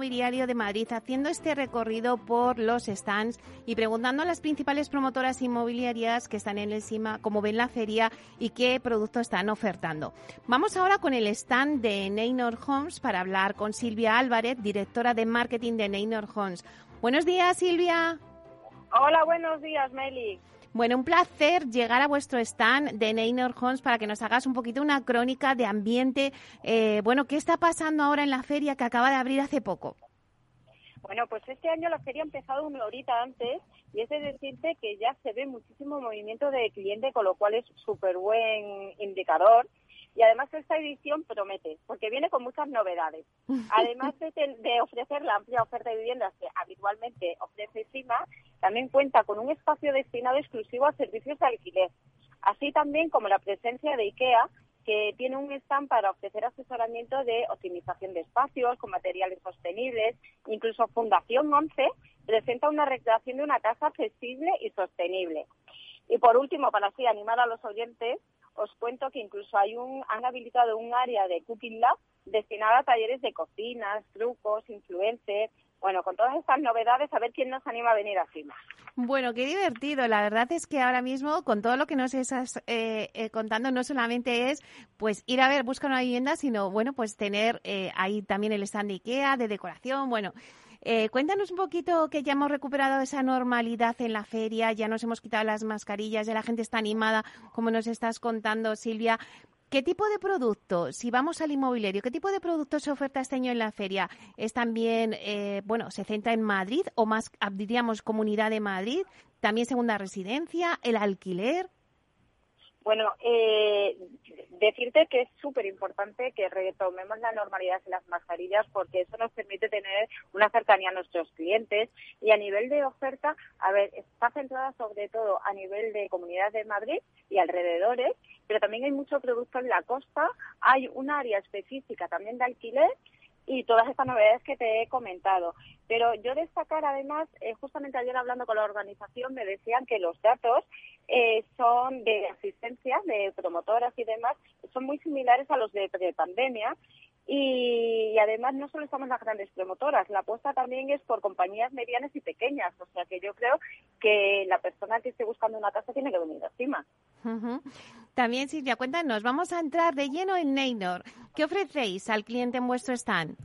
Inmobiliario de Madrid haciendo este recorrido por los stands y preguntando a las principales promotoras inmobiliarias que están en el CIMA cómo ven la feria y qué producto están ofertando. Vamos ahora con el stand de Neynor Homes para hablar con Silvia Álvarez, directora de marketing de Neynor Homes. Buenos días, Silvia. Hola, buenos días, Meli. Bueno, un placer llegar a vuestro stand de Neynor Homes para que nos hagas un poquito una crónica de ambiente. Eh, bueno, ¿qué está pasando ahora en la feria que acaba de abrir hace poco? Bueno, pues este año la feria ha empezado una horita antes y es de decirte que ya se ve muchísimo movimiento de cliente, con lo cual es súper buen indicador. Y además esta edición promete, porque viene con muchas novedades. Además de, de ofrecer la amplia oferta de viviendas que habitualmente ofrece CIMA, también cuenta con un espacio destinado exclusivo a servicios de alquiler, así también como la presencia de IKEA, que tiene un stand para ofrecer asesoramiento de optimización de espacios con materiales sostenibles. Incluso Fundación 11 presenta una recreación de una casa accesible y sostenible. Y por último, para así animar a los oyentes, os cuento que incluso hay un, han habilitado un área de Cooking Lab destinada a talleres de cocinas, trucos, influencers, bueno, con todas estas novedades, a ver quién nos anima a venir a. Bueno, qué divertido. La verdad es que ahora mismo, con todo lo que nos estás eh, eh, contando, no solamente es pues ir a ver, buscar una vivienda, sino, bueno, pues tener eh, ahí también el stand de IKEA, de decoración, bueno. cuéntanos un poquito que ya hemos recuperado esa normalidad en la feria, ya nos hemos quitado las mascarillas, ya la gente está animada, como nos estás contando, Silvia. ¿Qué tipo de producto, si vamos al inmobiliario, qué tipo de producto se oferta este año en la feria? ¿Es también, eh, bueno, se centra en Madrid o más, diríamos, comunidad de Madrid? ¿También segunda residencia, el alquiler? Bueno, eh, decirte que es súper importante que retomemos la normalidad en las mascarillas porque eso nos permite tener una cercanía a nuestros clientes y a nivel de oferta, a ver, está centrada sobre todo a nivel de Comunidad de Madrid y alrededores, pero también hay mucho producto en la costa, hay un área específica también de alquiler y todas estas novedades que te he comentado. Pero yo destacar además, eh, justamente ayer hablando con la organización me decían que los datos eh, son de asistencia, de promotoras y demás, son muy similares a los de pre-pandemia y, además no solo estamos las grandes promotoras, la apuesta también es por compañías medianas y pequeñas, o sea que yo creo que la persona que esté buscando una casa tiene que venir encima. También, Silvia, cuéntanos, vamos a entrar de lleno en Neynor. ¿Qué ofrecéis al cliente en vuestro stand?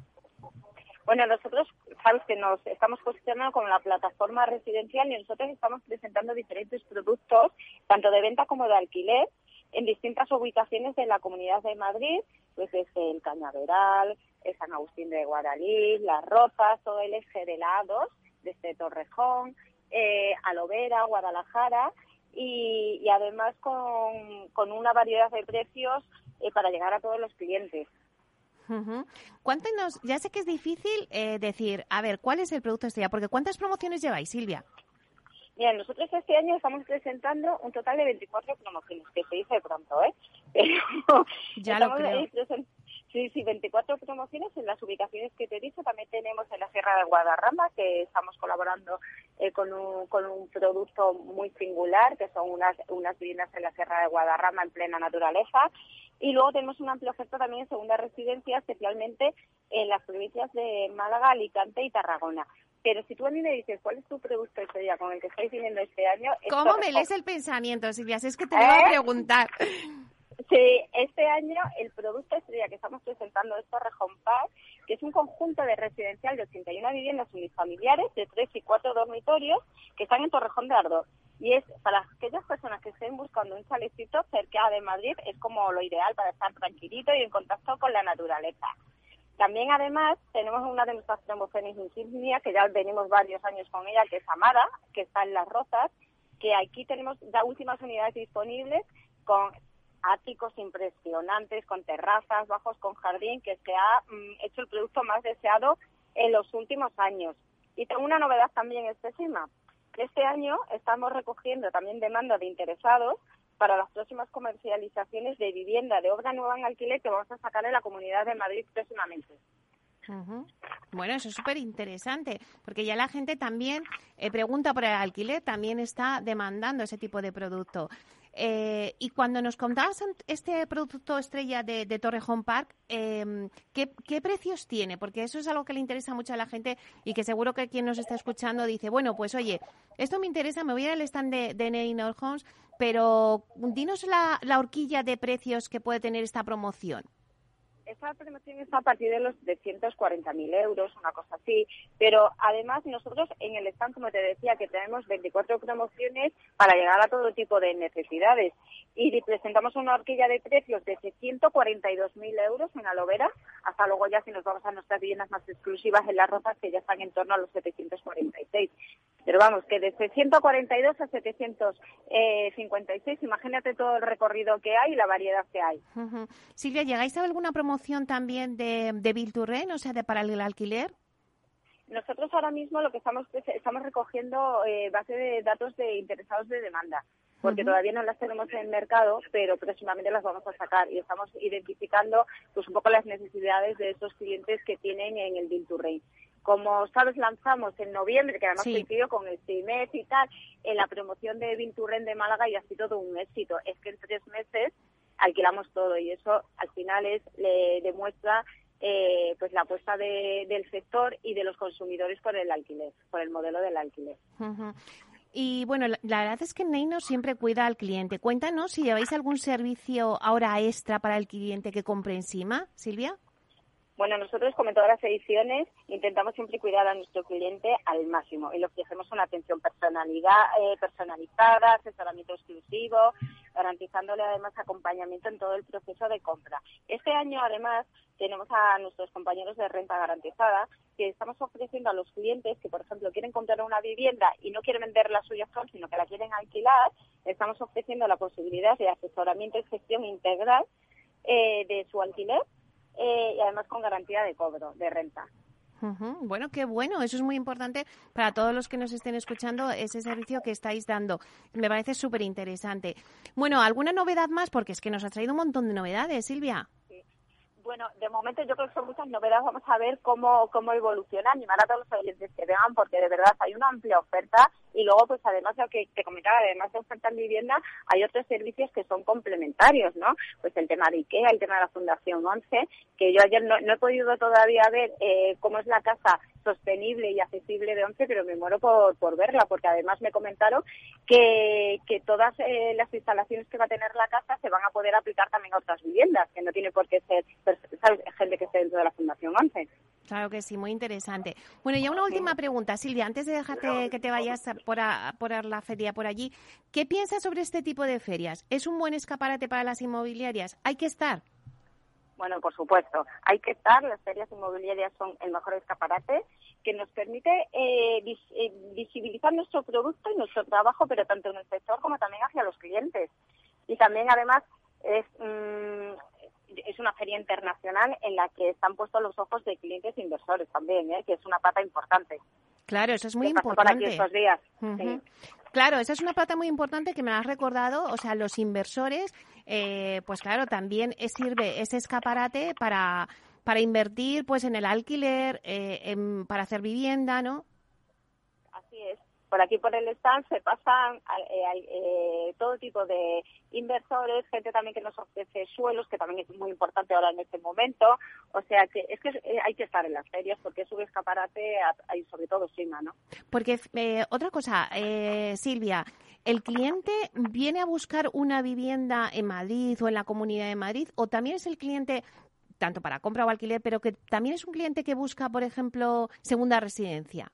Bueno, nosotros sabes que nos estamos posicionando con la plataforma residencial y nosotros estamos presentando diferentes productos, tanto de venta como de alquiler, en distintas ubicaciones de la Comunidad de Madrid, pues desde el Cañaveral, el San Agustín de Guadalí, Las Rozas, todo el eje de lados, desde Torrejón, eh, Alovera, Guadalajara, y, además con, una variedad de precios eh, para llegar a todos los clientes. Cuéntenos, ya sé que es difícil eh, decir, a ver, ¿cuál es el producto estrella? Porque ¿cuántas promociones lleváis, Silvia? Mira, nosotros este año estamos presentando un total de 24 promociones, que se dice pronto, ¿eh? Pero ya lo creo. Sí, sí, 24 promociones en las ubicaciones que te he dicho. También tenemos en la Sierra de Guadarrama, que estamos colaborando eh, con, un, con un producto muy singular, que son unas, unas viviendas en la Sierra de Guadarrama en plena naturaleza. Y luego tenemos un amplio oferta también en segunda residencia, especialmente en las provincias de Málaga, Alicante y Tarragona. Pero si tú a mí me dices cuál es tu producto estrella con el que estáis viviendo este año... ¿Cómo me lees el pensamiento, Silvia? Si es que te voy a ¿Eh? preguntar. Sí, este año el producto estrella que estamos presentando es Torrejón Paz, que es un conjunto de residencial de 81 viviendas unifamiliares de 3 y 4 dormitorios que están en Torrejón de Ardoz. Y es para aquellas personas que estén buscando un chalecito cerca de Madrid, es como lo ideal para estar tranquilito y en contacto con la naturaleza. También, además, tenemos una de nuestras promociones insignia, que ya venimos varios años con ella, que es Amada, que está en Las Rozas, que aquí tenemos ya últimas unidades disponibles con áticos impresionantes, con terrazas, bajos con jardín, que se ha mm, hecho el producto más deseado en los últimos años. Y tengo una novedad también específica. Este año estamos recogiendo también demanda de interesados para las próximas comercializaciones de vivienda de obra nueva en alquiler que vamos a sacar en la Comunidad de Madrid próximamente. Bueno, eso es súper interesante, porque ya la gente también eh, pregunta por el alquiler, también está demandando ese tipo de producto. Eh, y cuando nos contabas este producto estrella de, Torrejón Park, em, ¿qué, precios tiene? Porque eso es algo que le interesa mucho a la gente y que seguro que quien nos está escuchando dice, bueno, pues oye, esto me interesa, me voy al stand de, de Neynor Homes, pero dinos la horquilla de precios que puede tener esta promoción esta promoción está a partir de los de 140.000 euros, una cosa así, pero además nosotros en el stand, como te decía, que tenemos 24 promociones para llegar a todo tipo de necesidades y presentamos una horquilla de precios desde 142.000 euros en Alovera hasta luego ya si nos vamos a nuestras viviendas más exclusivas en Las Rosas que ya están en torno a los 746. Pero vamos, que desde 142 a 756, imagínate todo el recorrido que hay y la variedad que hay. Silvia, ¿llegáis a alguna promoción también de, de Bilturren, o sea, de para el alquiler? Nosotros ahora mismo lo que estamos estamos recogiendo eh, base de datos de interesados de demanda porque todavía no las tenemos en el mercado, pero próximamente las vamos a sacar y estamos identificando pues un poco las necesidades de esos clientes que tienen en el Bill to Como sabes, lanzamos en noviembre, que además coincidió con el CIMES y tal, en la promoción de Vinturren de Málaga y ha sido todo un éxito. Es que en tres meses alquilamos todo y eso al final es le demuestra eh, pues la apuesta del sector y de los consumidores por el alquiler, por el modelo del alquiler. Y bueno, la, verdad es que Neino siempre cuida al cliente. Cuéntanos si lleváis algún servicio ahora extra para el cliente que compre encima, Silvia. Bueno, nosotros, como en todas las ediciones, intentamos siempre cuidar a nuestro cliente al máximo y le ofrecemos una atención personalidad, eh, personalizada, asesoramiento exclusivo, garantizándole además acompañamiento en todo el proceso de compra. Este año, además, tenemos a nuestros compañeros de renta garantizada que estamos ofreciendo a los clientes que, por ejemplo, quieren comprar una vivienda y no quieren vender la suya sino que la quieren alquilar, estamos ofreciendo la posibilidad de asesoramiento y gestión integral eh, de su alquiler eh, y además con garantía de cobro de renta. Bueno, qué bueno. Eso es muy importante para todos los que nos estén escuchando, ese servicio que estáis dando. Me parece súper interesante. Bueno, ¿alguna novedad más? Porque es que nos ha traído un montón de novedades, Silvia. Bueno, de momento yo creo que son muchas novedades. Vamos a ver cómo, cómo evoluciona, animar a todos los oyentes que vean, porque de verdad hay una amplia oferta y luego, pues además, lo que te comentaba, además de oferta en vivienda, hay otros servicios que son complementarios, ¿no? Pues el tema de IKEA, el tema de la Fundación 11, que yo ayer no, he podido todavía ver eh, cómo es la casa sostenible y accesible de ONCE, pero me muero por, por verla, porque además me comentaron que, que todas eh, las instalaciones que va a tener la casa se van a poder aplicar también a otras viviendas, que no tiene por qué ser gente que esté dentro de la Fundación 11. Claro que sí, muy interesante. Bueno, y una última pregunta, Silvia, antes de dejarte que te vayas por, por la feria por allí, ¿qué piensas sobre este tipo de ferias? ¿Es un buen escaparate para las inmobiliarias? ¿Hay que estar? Bueno, por supuesto, hay que estar. Las ferias inmobiliarias son el mejor escaparate que nos permite eh, eh, visibilizar nuestro producto y nuestro trabajo, pero tanto en el sector como también hacia los clientes. Y también, además, es, mm, es una feria internacional en la que están puestos los ojos de clientes e inversores también, ¿eh? que es una pata importante. Claro, eso es muy importante. Claro, esa es una pata muy importante que me has recordado. O sea, los inversores, eh, pues claro, también sirve ese escaparate para, para invertir pues en el alquiler, eh, para hacer vivienda, ¿no? Por aquí por el stand se pasan eh, eh, todo tipo de inversores, gente también que nos ofrece suelos, que también es muy importante ahora en este momento. O sea que es que eh, hay que estar en las ferias porque es un escaparate y sobre todo Sima, ¿no? Porque otra cosa, Silvia, ¿el cliente viene a buscar una vivienda en Madrid o en la Comunidad de Madrid o también es el cliente tanto para compra o alquiler, pero que también es un cliente que busca, por ejemplo, segunda residencia?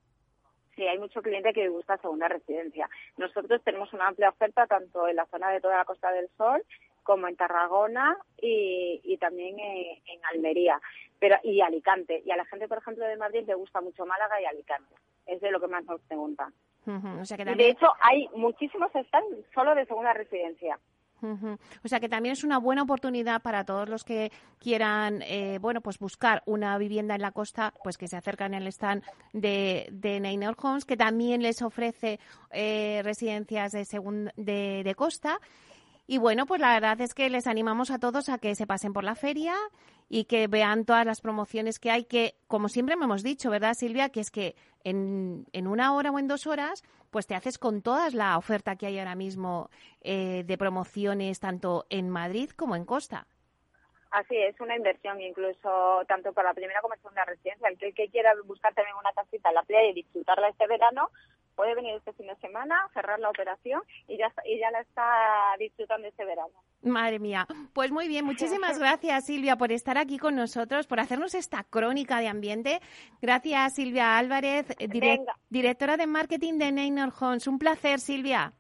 Sí, hay mucho cliente que busca segunda residencia. Nosotros tenemos una amplia oferta tanto en la zona de toda la Costa del Sol como en Tarragona y, también en, Almería pero y Alicante. Y a la gente, por ejemplo, de Madrid le gusta mucho Málaga y Alicante. Es de lo que más nos preguntan. de hecho, hay muchísimos están solo de segunda residencia. O sea que también es una buena oportunidad para todos los que quieran, eh, bueno, pues buscar una vivienda en la costa, pues que se acercan al stand de, de Neynor Homes, que también les ofrece eh, residencias de, de, de costa. Y bueno, pues la verdad es que les animamos a todos a que se pasen por la feria y que vean todas las promociones que hay, que como siempre me hemos dicho, ¿verdad, Silvia? Que es que en, en una hora o en dos horas, pues te haces con toda la oferta que hay ahora mismo eh, de promociones, tanto en Madrid como en Costa. Así es, una inversión incluso tanto para la primera como segunda residencia. El que, quiera buscar también una casita en la playa y disfrutarla este verano, puede venir este fin de semana, cerrar la operación y ya, y ya la está disfrutando este verano. Madre mía. Pues muy bien, muchísimas gracias Silvia por estar aquí con nosotros, por hacernos esta crónica de ambiente. Gracias Silvia Álvarez, directora de marketing de Neynor Homes. Un placer Silvia.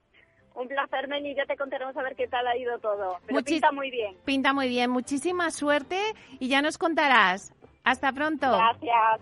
Un placer, Meni. Ya te contaremos a ver qué tal ha ido todo. Pero pinta muy bien. Pinta muy bien. Muchísima suerte y ya nos contarás. Hasta pronto. Gracias.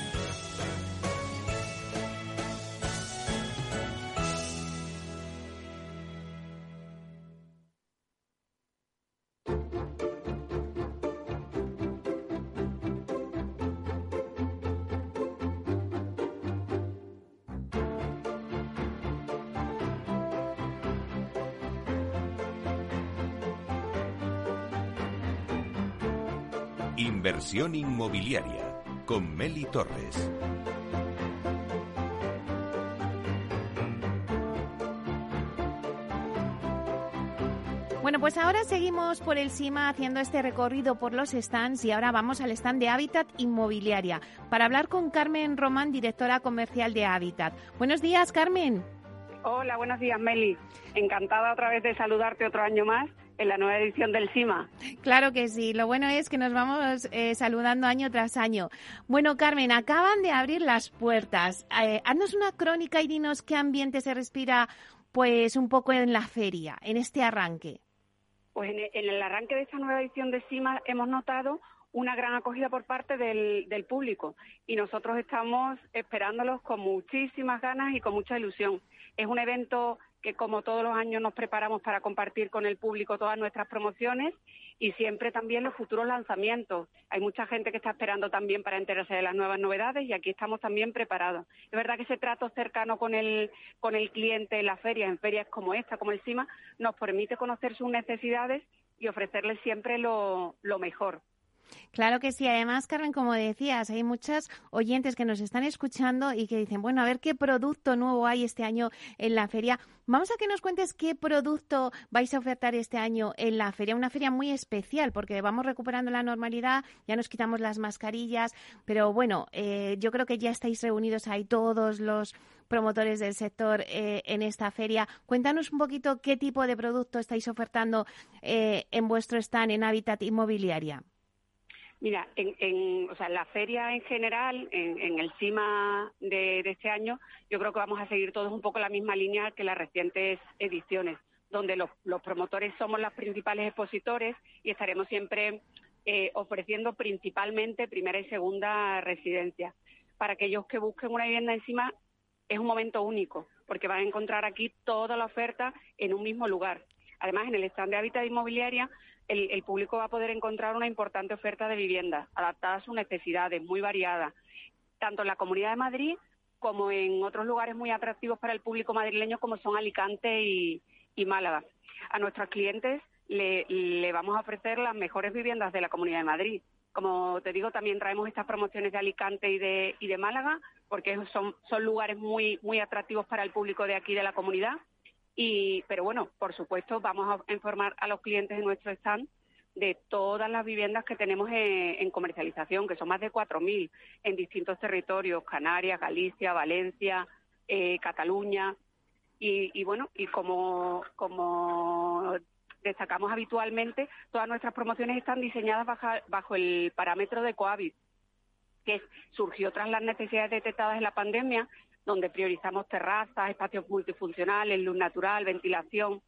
Inversión inmobiliaria con Meli Torres. Bueno, pues ahora seguimos por el CIMA haciendo este recorrido por los stands y ahora vamos al stand de Hábitat Inmobiliaria para hablar con Carmen Román, directora comercial de Hábitat. Buenos días, Carmen. Hola, buenos días, Meli. Encantada otra vez de saludarte otro año más en la nueva edición del CIMA. Claro que sí, lo bueno es que nos vamos eh, saludando año tras año. Bueno, Carmen, acaban de abrir las puertas. Eh, haznos una crónica y dinos qué ambiente se respira pues un poco en la feria, en este arranque. Pues en el arranque de esta nueva edición de CIMA hemos notado una gran acogida por parte del, del, público y nosotros estamos esperándolos con muchísimas ganas y con mucha ilusión. Es un evento que como todos los años nos preparamos para compartir con el público todas nuestras promociones y siempre también los futuros lanzamientos. Hay mucha gente que está esperando también para enterarse de las nuevas novedades y aquí estamos también preparados. Es verdad que ese trato cercano con el, con el cliente en las ferias, en ferias como esta, como el CIMA, nos permite conocer sus necesidades y ofrecerles siempre lo, lo mejor. Claro que sí. Además, Carmen, como decías, hay muchas oyentes que nos están escuchando y que dicen, bueno, a ver qué producto nuevo hay este año en la feria. Vamos a que nos cuentes qué producto vais a ofertar este año en la feria. Una feria muy especial porque vamos recuperando la normalidad, ya nos quitamos las mascarillas, pero bueno, eh, yo creo que ya estáis reunidos ahí todos los promotores del sector eh, en esta feria. Cuéntanos un poquito qué tipo de producto estáis ofertando eh, en vuestro stand en Hábitat Inmobiliaria. Mira, en, o sea, la feria en general, en, el CIMA de, este año, yo creo que vamos a seguir todos un poco la misma línea que las recientes ediciones, donde los, promotores somos los principales expositores y estaremos siempre eh, ofreciendo principalmente primera y segunda residencia. Para aquellos que busquen una vivienda encima, es un momento único, porque van a encontrar aquí toda la oferta en un mismo lugar. Además, en el stand de Hábitat Inmobiliaria el, público va a poder encontrar una importante oferta de viviendas adaptada a sus necesidades, muy variada, tanto en la Comunidad de Madrid como en otros lugares muy atractivos para el público madrileño como son Alicante y, Málaga. A nuestros clientes le, vamos a ofrecer las mejores viviendas de la Comunidad de Madrid. Como te digo, también traemos estas promociones de Alicante y de, y de Málaga, porque son, lugares muy atractivos para el público de aquí de la comunidad y, pero bueno, por supuesto, vamos a informar a los clientes de nuestro stand de todas las viviendas que tenemos en, comercialización, que son más de 4.000 en distintos territorios, Canarias, Galicia, Valencia, eh, Cataluña. Y, bueno, y como, como destacamos habitualmente, todas nuestras promociones están diseñadas bajo, el parámetro de Coavit, que surgió tras las necesidades detectadas en la pandemia, donde priorizamos terrazas, espacios multifuncionales, luz natural, ventilación.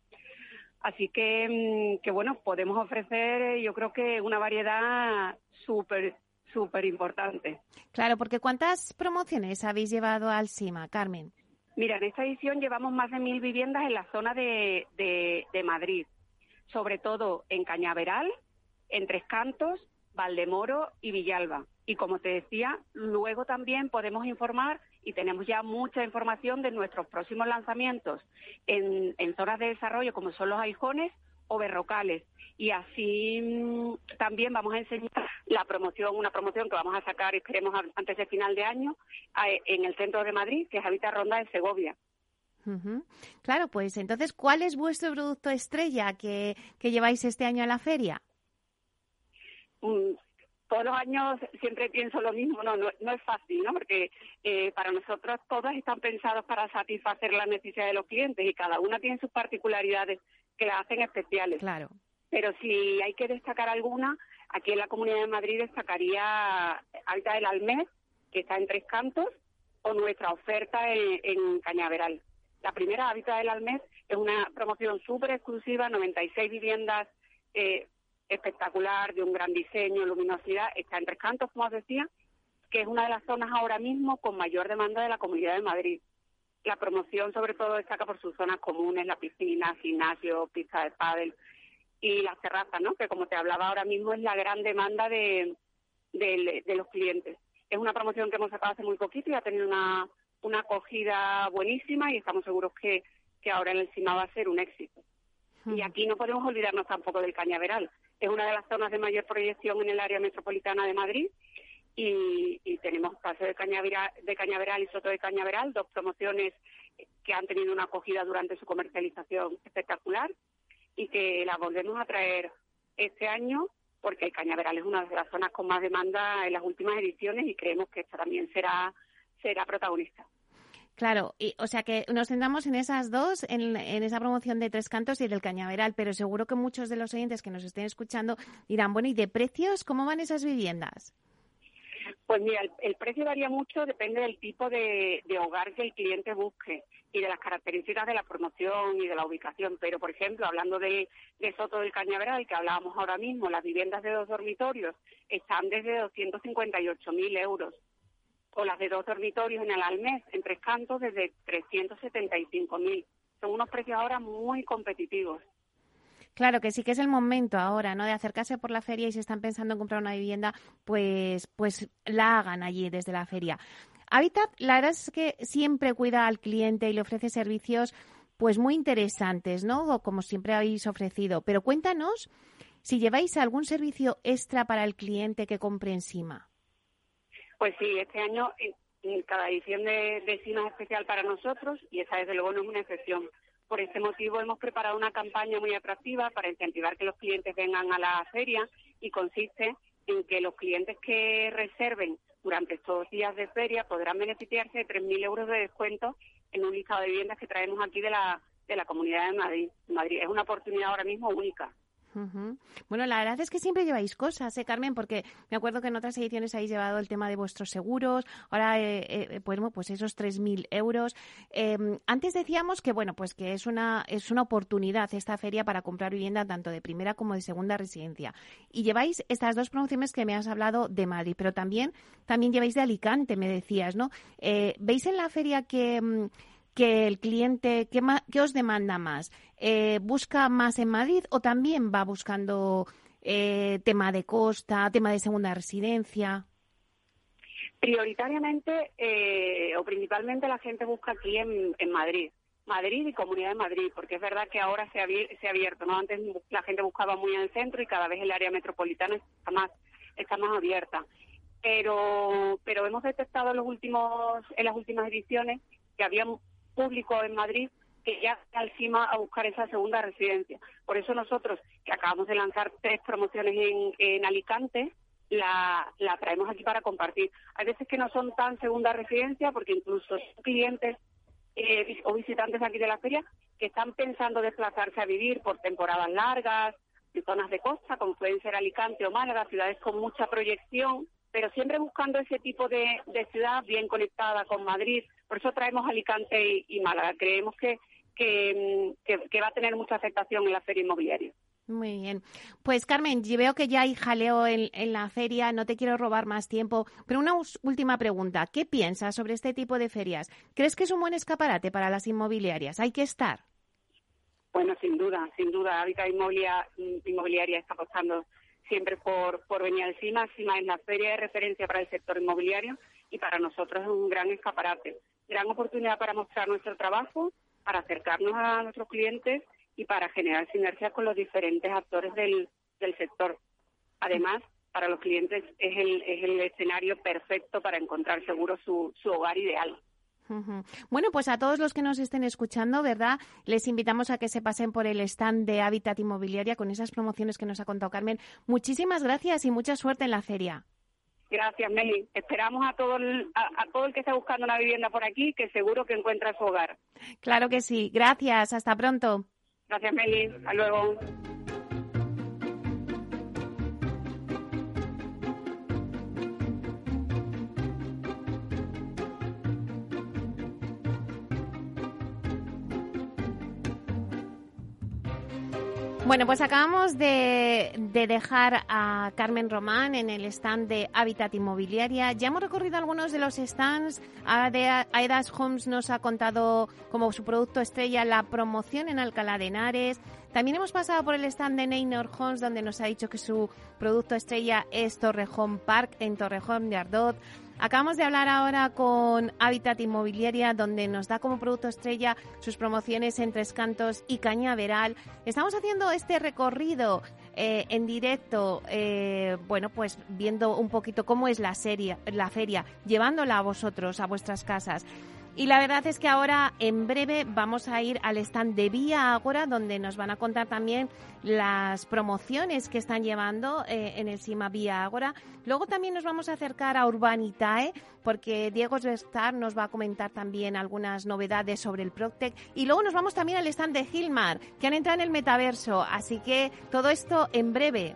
Así que, mm, que bueno, podemos ofrecer, eh, yo creo que una variedad súper, súper importante. Claro, porque ¿cuántas promociones habéis llevado al CIMA, Carmen? Mira, en esta edición llevamos más de mil viviendas en la zona de, de, Madrid, sobre todo en Cañaveral, en Tres Cantos, Valdemoro y Villalba. Y como te decía, luego también podemos informar y tenemos ya mucha información de nuestros próximos lanzamientos en, zonas de desarrollo como son los aijones o berrocales. Y así mm, también vamos a enseñar la promoción, una promoción que vamos a sacar, esperemos, antes de final de año, en el centro de Madrid, que es Habita Ronda de Segovia. Claro, pues entonces, ¿cuál es vuestro producto estrella que, que lleváis este año a la feria? Todos los años siempre pienso lo mismo, no, no, es fácil, ¿no? Porque eh, para nosotros todas están pensadas para satisfacer las necesidades de los clientes y cada una tiene sus particularidades que la hacen especiales. Claro. Pero si hay que destacar alguna, aquí en la Comunidad de Madrid destacaría Alta del Almés, que está en Tres Cantos, o nuestra oferta en, Cañaveral. La primera, Hábitat del Almés, es una promoción súper exclusiva, 96 viviendas eh, espectacular, de un gran diseño, luminosidad, está en Tres Cantos, como os decía, que es una de las zonas ahora mismo con mayor demanda de la Comunidad de Madrid. La promoción sobre todo destaca por sus zonas comunes, la piscina, gimnasio, pista de pádel y las terrazas, ¿no? Que como te hablaba ahora mismo es la gran demanda de, de, los clientes. Es una promoción que hemos sacado hace muy poquito y ha tenido una, una acogida buenísima y estamos seguros que, que ahora en el CIMA va a ser un éxito. Y aquí no podemos olvidarnos tampoco del cañaveral. Es una de las zonas de mayor proyección en el área metropolitana de Madrid y, tenemos Paso de Cañaveral, de Cañaveral y Soto de Cañaveral, dos promociones que han tenido una acogida durante su comercialización espectacular y que la volvemos a traer este año porque el Cañaveral es una de las zonas con más demanda en las últimas ediciones y creemos que esta también será será protagonista. Claro, y, o sea que nos centramos en esas dos, en, esa promoción de Tres Cantos y del Cañaveral, pero seguro que muchos de los oyentes que nos estén escuchando dirán, bueno, ¿y de precios cómo van esas viviendas? Pues mira, el, precio varía mucho, depende del tipo de, hogar que el cliente busque y de las características de la promoción y de la ubicación. Pero, por ejemplo, hablando de, de Soto del Cañaveral, que hablábamos ahora mismo, las viviendas de dos dormitorios están desde 258.000 euros o las de dos dormitorios en el Almés, en Tres Cantos, desde 375.000. Son unos precios ahora muy competitivos. Claro que sí que es el momento ahora, ¿no? De acercarse por la feria y si están pensando en comprar una vivienda, pues, pues la hagan allí desde la feria. Habitat, la verdad es que siempre cuida al cliente y le ofrece servicios, pues muy interesantes, ¿no? Como siempre habéis ofrecido. Pero cuéntanos si lleváis algún servicio extra para el cliente que compre encima. Pues sí, este año cada edición de, de es especial para nosotros y esa desde luego no es una excepción. Por este motivo hemos preparado una campaña muy atractiva para incentivar que los clientes vengan a la feria y consiste en que los clientes que reserven durante estos días de feria podrán beneficiarse de 3.000 euros de descuento en un listado de viviendas que traemos aquí de la, de la Comunidad de Madrid. Madrid. Es una oportunidad ahora mismo única. Bueno, la verdad es que siempre lleváis cosas, ¿eh, Carmen? Porque me acuerdo que en otras ediciones habéis llevado el tema de vuestros seguros, ahora, eh, eh, pues, pues esos 3.000 euros. Em, antes decíamos que, bueno, pues que es una, es una oportunidad esta feria para comprar vivienda tanto de primera como de segunda residencia. Y lleváis estas dos promociones que me has hablado de Madrid, pero también, también lleváis de Alicante, me decías, ¿no? Eh, ¿Veis en la feria que mm, que el cliente, ¿qué, qué os demanda más? Eh, ¿Busca más en Madrid o también va buscando eh, tema de costa, tema de segunda residencia? Prioritariamente eh, o principalmente la gente busca aquí en, Madrid. Madrid y Comunidad de Madrid, porque es verdad que ahora se ha, se abierto, ¿no? Antes la gente buscaba muy en el centro y cada vez el área metropolitana está más, está más abierta. Pero, pero hemos detectado en, los últimos, en las últimas ediciones que había público en Madrid que ya encima a buscar esa segunda residencia. Por eso nosotros, que acabamos de lanzar tres promociones en, en Alicante, la, la traemos aquí para compartir. Hay veces que no son tan segunda residencia, porque incluso clientes eh, o visitantes aquí de la feria que están pensando desplazarse a vivir por temporadas largas, en zonas de costa, como pueden ser Alicante o Málaga, ciudades con mucha proyección, pero siempre buscando ese tipo de, ciudad bien conectada con Madrid. Por eso traemos Alicante y, Málaga. Creemos que, que, que va a tener mucha aceptación en la feria inmobiliaria. Muy bien. Pues Carmen, veo que ya hay jaleo en, la feria, no te quiero robar más tiempo, pero una última pregunta. ¿Qué piensas sobre este tipo de ferias? ¿Crees que es un buen escaparate para las inmobiliarias? ¿Hay que estar? Bueno, sin duda, sin duda. Habitat Inmobiliaria, inmobiliaria está apostando siempre por, por venir al CIMA. CIMA es la feria de referencia para el sector inmobiliario y para nosotros es un gran escaparate. Gran oportunidad para mostrar nuestro trabajo, para acercarnos a nuestros clientes y para generar sinergias con los diferentes actores del, sector. Además, para los clientes es el, es el escenario perfecto para encontrar seguro su, su hogar ideal. Bueno, pues a todos los que nos estén escuchando, ¿verdad? Les invitamos a que se pasen por el stand de Hábitat Inmobiliaria con esas promociones que nos ha contado Carmen. Muchísimas gracias y mucha suerte en la feria. Gracias, Meli. Esperamos a todo, el, a todo el que esté buscando una vivienda por aquí, que seguro que encuentra su hogar. Claro que sí. Gracias. Hasta pronto. Gracias, Meli. Hasta luego. Bueno, pues acabamos de, dejar a Carmen Román en el stand de Hábitat Inmobiliaria. Ya hemos recorrido algunos de los stands. Aedas Homes nos ha contado como su producto estrella la promoción en Alcalá de Henares. También hemos pasado por el stand de Neynor Homes, donde nos ha dicho que su producto estrella es Torrejón Park en Torrejón de Ardot. Acabamos de hablar ahora con Habitat Inmobiliaria, donde nos da como producto estrella sus promociones en Tres Cantos y Cañaveral. Estamos haciendo este recorrido eh, en directo, eh, bueno, pues viendo un poquito cómo es la, serie, la feria, llevándola a vosotros, a vuestras casas. Y la verdad es que ahora, en breve, vamos a ir al stand de Vía Ágora, donde nos van a contar también las promociones que están llevando eh, en el SIMA Vía Ágora. Luego también nos vamos a acercar a Urbanitae, porque Diego Svestar nos va a comentar también algunas novedades sobre el Proctec. Y luego nos vamos también al stand de Gilmar, que han entrado en el metaverso. Así que todo esto en breve.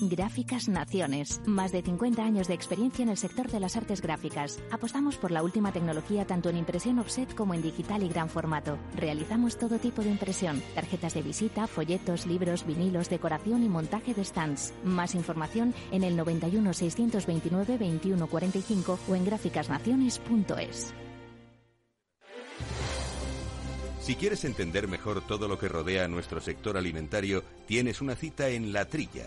Gráficas Naciones. Más de 50 años de experiencia en el sector de las artes gráficas. Apostamos por la última tecnología tanto en impresión offset como en digital y gran formato. Realizamos todo tipo de impresión. Tarjetas de visita, folletos, libros, vinilos, decoración y montaje de stands. Más información en el 91 629 2145 o en gráficasnaciones.es. Si quieres entender mejor todo lo que rodea a nuestro sector alimentario, tienes una cita en La Trilla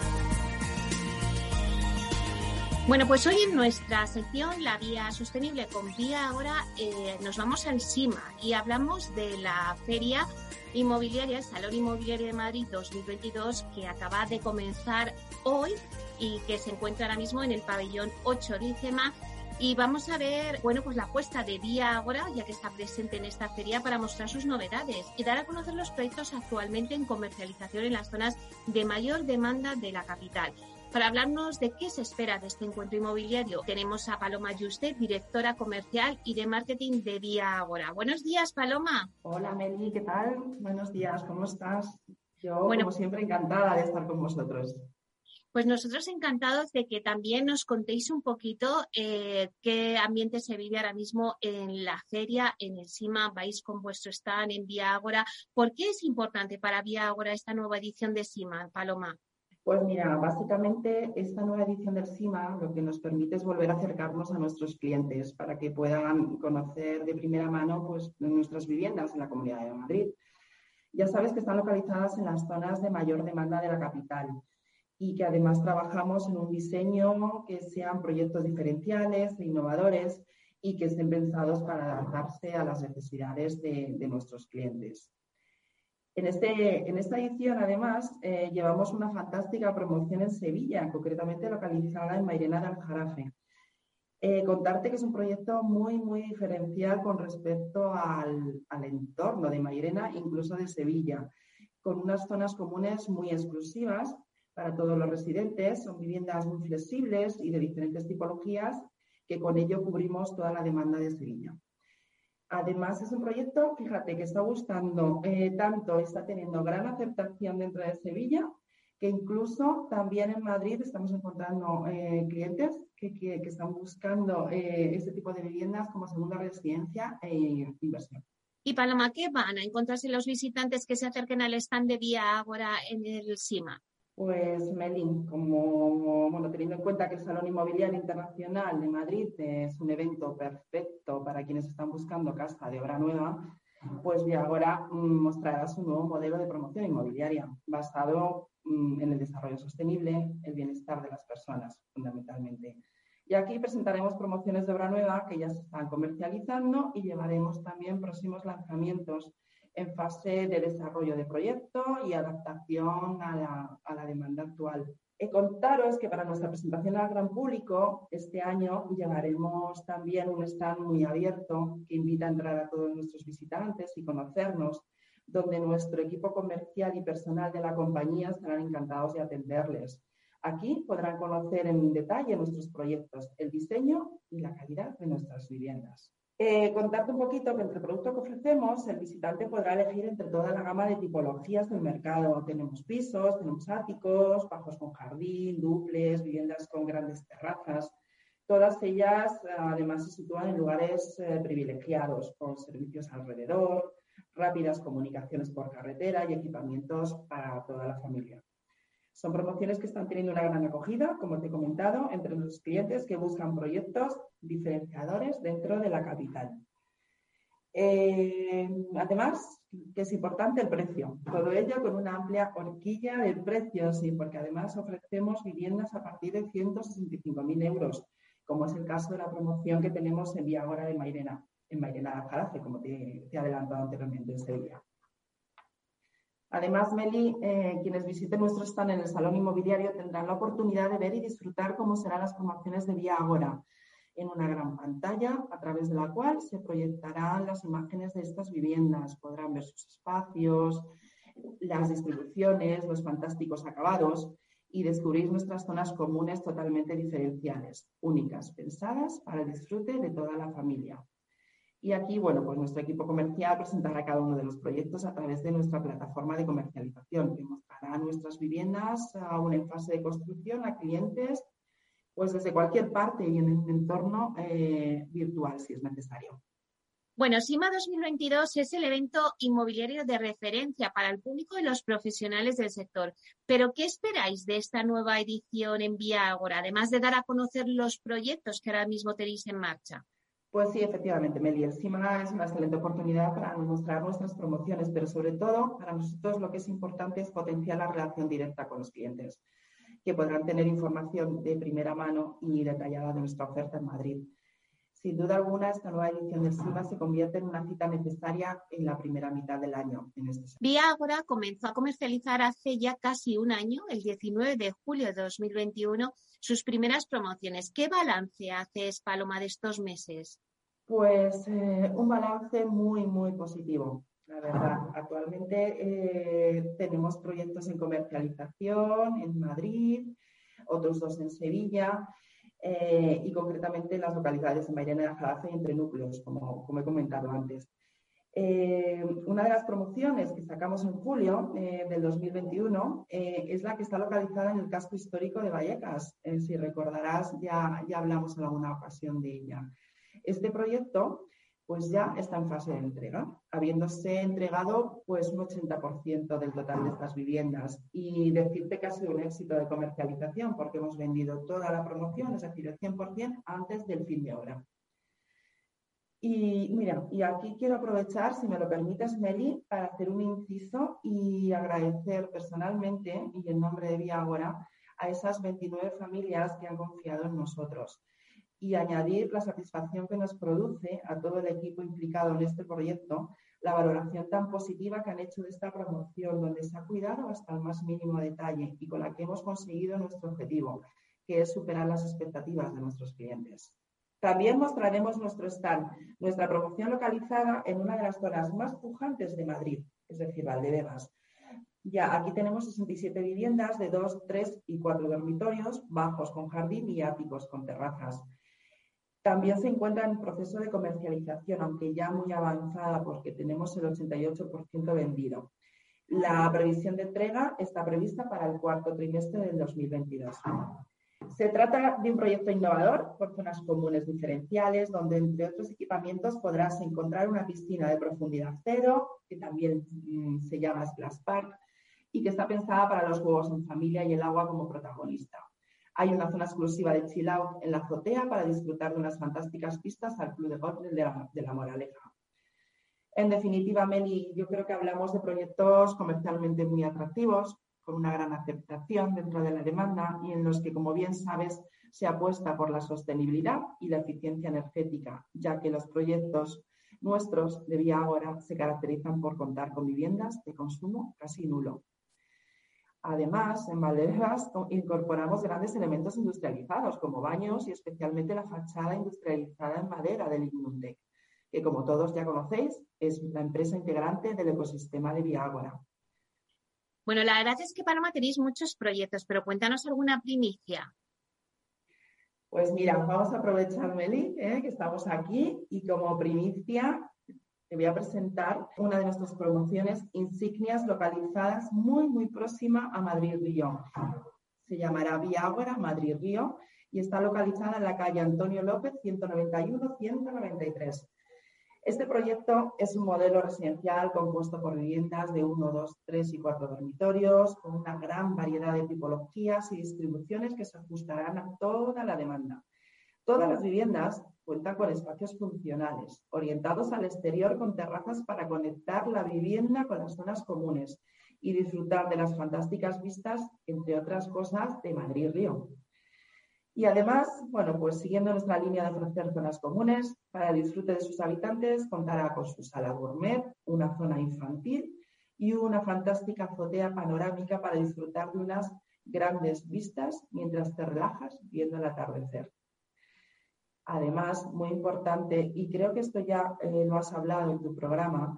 Bueno, pues hoy en nuestra sección La Vía Sostenible con Vía ahora eh, nos vamos al SIMA y hablamos de la feria inmobiliaria, Salón Inmobiliario de Madrid 2022, que acaba de comenzar hoy y que se encuentra ahora mismo en el pabellón 8 de ICEMA. Y vamos a ver, bueno, pues la apuesta de Vía ahora, ya que está presente en esta feria, para mostrar sus novedades y dar a conocer los proyectos actualmente en comercialización en las zonas de mayor demanda de la capital. Para hablarnos de qué se espera de este encuentro inmobiliario, tenemos a Paloma Yuste, directora comercial y de marketing de Vía Agora. Buenos días, Paloma. Hola, Meli, ¿qué tal? Buenos días, ¿cómo estás? Yo, como siempre, encantada de estar con vosotros. Pues nosotros encantados de que también nos contéis un poquito eh, qué ambiente se vive ahora mismo en la feria, en el SIMA, vais con vuestro stand en Vía Agora. ¿Por qué es importante para Vía Agora esta nueva edición de SIMA, Paloma? Pues mira, básicamente esta nueva edición del SIMA lo que nos permite es volver a acercarnos a nuestros clientes para que puedan conocer de primera mano pues, nuestras viviendas en la Comunidad de Madrid. Ya sabes que están localizadas en las zonas de mayor demanda de la capital y que además trabajamos en un diseño que sean proyectos diferenciales e innovadores y que estén pensados para adaptarse a las necesidades de, de nuestros clientes. En, este, en esta edición, además, eh, llevamos una fantástica promoción en Sevilla, concretamente localizada en Mairena de Aljarafe. Eh, contarte que es un proyecto muy, muy diferencial con respecto al, al, entorno de Mairena, incluso de Sevilla, con unas zonas comunes muy exclusivas para todos los residentes. Son viviendas muy flexibles y de diferentes tipologías que con ello cubrimos toda la demanda de Sevilla. Además, es un proyecto, fíjate, que está gustando eh, tanto, está teniendo gran aceptación dentro de Sevilla, que incluso también en Madrid estamos encontrando eh, clientes que, están buscando eh, este tipo de viviendas como segunda residencia e inversión. Y Paloma, ¿qué van a encontrarse los visitantes que se acerquen al stand de Vía Ágora en el SIMA? Pues Melin, como bueno, teniendo en cuenta que el Salón Inmobiliario Internacional de Madrid es un evento perfecto para quienes están buscando casa de obra nueva, pues ya ahora mm, mostrará su nuevo modelo de promoción inmobiliaria basado mm, en el desarrollo sostenible, el bienestar de las personas, fundamentalmente. Y aquí presentaremos promociones de obra nueva que ya se están comercializando y llevaremos también próximos lanzamientos en fase de desarrollo de proyecto y adaptación a la, demanda actual. He contaros que para nuestra presentación al gran público este año llevaremos también un stand muy abierto que invita a entrar a todos nuestros visitantes y conocernos, donde nuestro equipo comercial y personal de la compañía estarán encantados de atenderles. Aquí podrán conocer en detalle nuestros proyectos, el diseño y la calidad de nuestras viviendas. Eh, contarte un poquito que entre el producto que ofrecemos, el visitante podrá elegir entre toda la gama de tipologías del mercado. Tenemos pisos, tenemos áticos, bajos con jardín, duples, viviendas con grandes terrazas. Todas ellas, además, se sitúan en lugares eh, privilegiados, con servicios alrededor, rápidas comunicaciones por carretera y equipamientos para toda la familia. Son promociones que están teniendo una gran acogida, como te he comentado, entre los clientes que buscan proyectos diferenciadores dentro de la capital. Eh, además, que es importante el precio. Todo ello con una amplia horquilla de precios y porque además ofrecemos viviendas a partir de 165.000 euros, como es el caso de la promoción que tenemos en Vía Agora de Mairena, en Mairena Jarafe, como te, te he adelantado anteriormente en Sevilla. Además, Meli, eh, quienes visiten nuestro stand en el Salón Inmobiliario tendrán la oportunidad de ver y disfrutar cómo serán las promociones de Vía Agora en una gran pantalla a través de la cual se proyectarán las imágenes de estas viviendas. Podrán ver sus espacios, las distribuciones, los fantásticos acabados y descubrir nuestras zonas comunes totalmente diferenciales, únicas, pensadas para el disfrute de toda la familia. Y aquí, bueno, pues nuestro equipo comercial presentará cada uno de los proyectos a través de nuestra plataforma de comercialización, que mostrará nuestras viviendas aún en fase de construcción a clientes, pues desde cualquier parte y en un entorno eh, virtual, si es necesario. Bueno, SIMA 2022 es el evento inmobiliario de referencia para el público y los profesionales del sector. Pero, ¿qué esperáis de esta nueva edición en Vía Agora, además de dar a conocer los proyectos que ahora mismo tenéis en marcha? Pues sí, efectivamente, Meli. El CIMA es una excelente oportunidad para mostrar nuestras promociones, pero sobre todo para nosotros lo que es importante es potenciar la relación directa con los clientes, que podrán tener información de primera mano y detallada de nuestra oferta en Madrid. Sin duda alguna, esta nueva edición del CIMA se convierte en una cita necesaria en la primera mitad del año. En este Vía Agora comenzó a comercializar hace ya casi un año, el 19 de julio de 2021, sus primeras promociones. ¿Qué balance haces, Paloma, de estos meses? Pues eh, un balance muy, muy positivo. La verdad, actualmente eh, tenemos proyectos en comercialización en Madrid, otros dos en Sevilla eh, y concretamente en las localidades de Mairena de Ajalaza y entre núcleos, como, como he comentado antes. Eh, una de las promociones que sacamos en julio eh, del 2021 es la que está localizada en el casco histórico de Vallecas. si recordarás, ya, ya hablamos en alguna ocasión de ella. Este proyecto pues ya está en fase de entrega, habiéndose entregado pues un 80% del total de estas viviendas. Y decirte que ha sido un éxito de comercialización porque hemos vendido toda la promoción, es decir, el 100% antes del fin de obra. Y mira, y aquí quiero aprovechar, si me lo permites, Meli, para hacer un inciso y agradecer personalmente y en nombre de Vía Agora a esas 29 familias que han confiado en nosotros y añadir la satisfacción que nos produce a todo el equipo implicado en este proyecto la valoración tan positiva que han hecho de esta promoción, donde se ha cuidado hasta el más mínimo detalle y con la que hemos conseguido nuestro objetivo, que es superar las expectativas de nuestros clientes. También mostraremos nuestro stand, nuestra promoción localizada en una de las zonas más pujantes de Madrid, es decir, Valdebebas. Ya aquí tenemos 67 viviendas de 2, 3 y 4 dormitorios, bajos con jardín y áticos con terrazas. También se encuentra en proceso de comercialización, aunque ya muy avanzada porque tenemos el 88% vendido. La previsión de entrega está prevista para el cuarto trimestre del 2022. Se trata de un proyecto innovador por zonas comunes diferenciales, donde entre otros equipamientos podrás encontrar una piscina de profundidad cero, que también mm, se llama Splash Park, y que está pensada para los juegos en familia y el agua como protagonista. Hay una zona exclusiva de chill out en la azotea para disfrutar de unas fantásticas pistas al Club de Golf de la, de la Moraleja. En definitiva, Meli, yo creo que hablamos de proyectos comercialmente muy atractivos, con una gran aceptación dentro de la demanda y en los que, como bien sabes, se apuesta por la sostenibilidad y la eficiencia energética, ya que los proyectos nuestros de Vía Agora se caracterizan por contar con viviendas de consumo casi nulo. Además, en Valdebebas incorporamos grandes elementos industrializados, como baños y especialmente la fachada industrializada en madera del Ignundec, que como todos ya conocéis, es la empresa integrante del ecosistema de Viágora. Bueno, la verdad es que Paloma tenéis muchos proyectos, pero cuéntanos alguna primicia. Pues mira, vamos a aprovechar, Meli, ¿eh? que estamos aquí y como primicia te voy a presentar una de nuestras promociones insignias localizadas muy, muy próxima a Madrid-Río. Se llamará Viágora Madrid-Río y está localizada en la calle Antonio López 191-193. Este proyecto es un modelo residencial compuesto por viviendas de 1, 2, 3 y 4 dormitorios, con una gran variedad de tipologías y distribuciones que se ajustarán a toda la demanda. Todas las viviendas cuentan con espacios funcionales, orientados al exterior con terrazas para conectar la vivienda con las zonas comunes y disfrutar de las fantásticas vistas, entre otras cosas, de Madrid-Río. Y además, bueno, pues siguiendo nuestra línea de ofrecer zonas comunes, para el disfrute de sus habitantes contará con su sala gourmet, una zona infantil y una fantástica azotea panorámica para disfrutar de unas grandes vistas mientras te relajas viendo el atardecer. Además, muy importante, y creo que esto ya eh, lo has hablado en tu programa,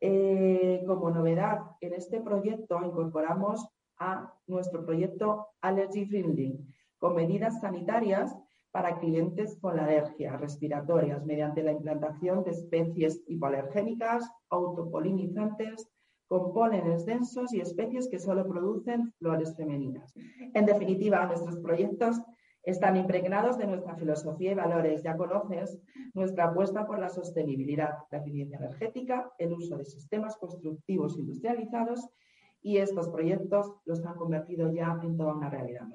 eh, como novedad en este proyecto incorporamos a nuestro proyecto Allergy Friendly, con medidas sanitarias para clientes con alergias respiratorias mediante la implantación de especies hipoalergénicas, autopolinizantes, con pólenes densos y especies que solo producen flores femeninas. En definitiva, nuestros proyectos están impregnados de nuestra filosofía y valores. Ya conoces nuestra apuesta por la sostenibilidad, la eficiencia energética, el uso de sistemas constructivos industrializados y estos proyectos los han convertido ya en toda una realidad.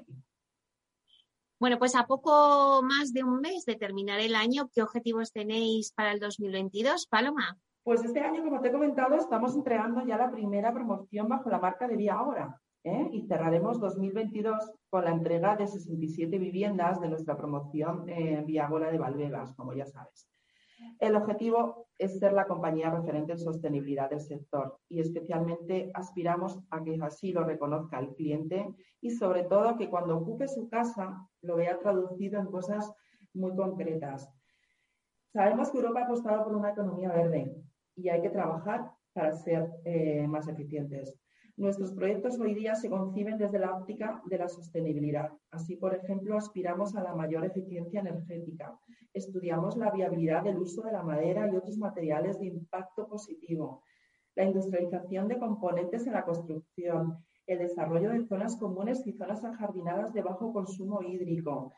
Bueno, pues a poco más de un mes de terminar el año, ¿qué objetivos tenéis para el 2022, Paloma? Pues este año, como te he comentado, estamos entregando ya la primera promoción bajo la marca de Vía Ahora. ¿Eh? Y cerraremos 2022 con la entrega de 67 viviendas de nuestra promoción eh, Vía Ahora de Valvegas, como ya sabes. El objetivo es ser la compañía referente en sostenibilidad del sector y especialmente aspiramos a que así lo reconozca el cliente y sobre todo que cuando ocupe su casa lo vea traducido en cosas muy concretas. Sabemos que Europa ha apostado por una economía verde y hay que trabajar para ser eh, más eficientes. Nuestros proyectos hoy día se conciben desde la óptica de la sostenibilidad. Así, por ejemplo, aspiramos a la mayor eficiencia energética. Estudiamos la viabilidad del uso de la madera y otros materiales de impacto positivo. La industrialización de componentes en la construcción. El desarrollo de zonas comunes y zonas ajardinadas de bajo consumo hídrico.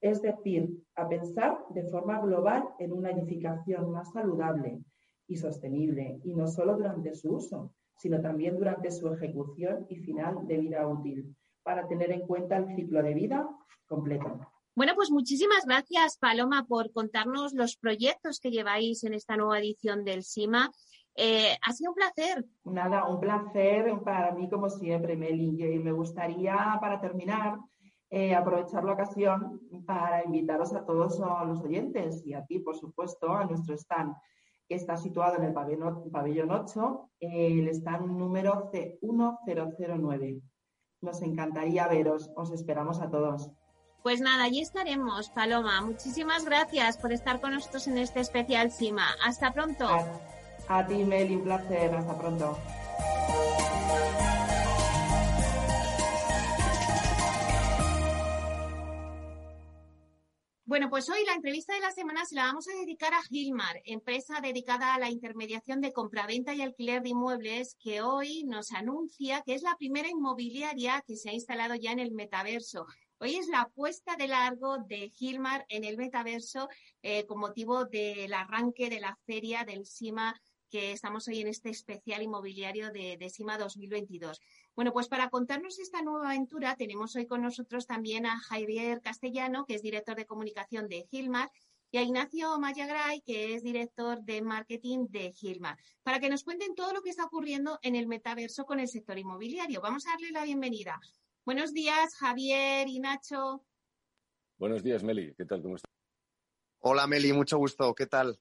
Es decir, a pensar de forma global en una edificación más saludable y sostenible, y no solo durante su uso, sino también durante su ejecución y final de vida útil, para tener en cuenta el ciclo de vida completo. Bueno, pues muchísimas gracias, Paloma, por contarnos los proyectos que lleváis en esta nueva edición del SIMA. Eh, ha sido un placer. Nada, un placer para mí como siempre, Meli. Y me gustaría, para terminar, eh, aprovechar la ocasión para invitaros a todos los oyentes y a ti, por supuesto, a nuestro stand está situado en el pabellón, 8, el stand número C1009. Nos encantaría veros, os esperamos a todos. Pues nada, allí estaremos, Paloma. Muchísimas gracias por estar con nosotros en este especial CIMA. Hasta pronto. A, a ti, Meli, un placer. Hasta pronto. Bueno, pues hoy la entrevista de la semana se la vamos a dedicar a Gilmar, empresa dedicada a la intermediación de compraventa y alquiler de inmuebles, que hoy nos anuncia que es la primera inmobiliaria que se ha instalado ya en el metaverso. Hoy es la puesta de largo de Gilmar en el metaverso eh, con motivo del arranque de la feria del SIMA que estamos hoy en este especial inmobiliario de, de SIMA 2022. Bueno, pues para contarnos esta nueva aventura tenemos hoy con nosotros también a Javier Castellano, que es director de comunicación de Gilmar, y a Ignacio Mayagray, que es director de marketing de Gilmar, para que nos cuenten todo lo que está ocurriendo en el metaverso con el sector inmobiliario. Vamos a darle la bienvenida. Buenos días, Javier y Nacho. Buenos días, Meli. ¿Qué tal? ¿Cómo estás? Hola, Meli. Mucho gusto. ¿Qué tal?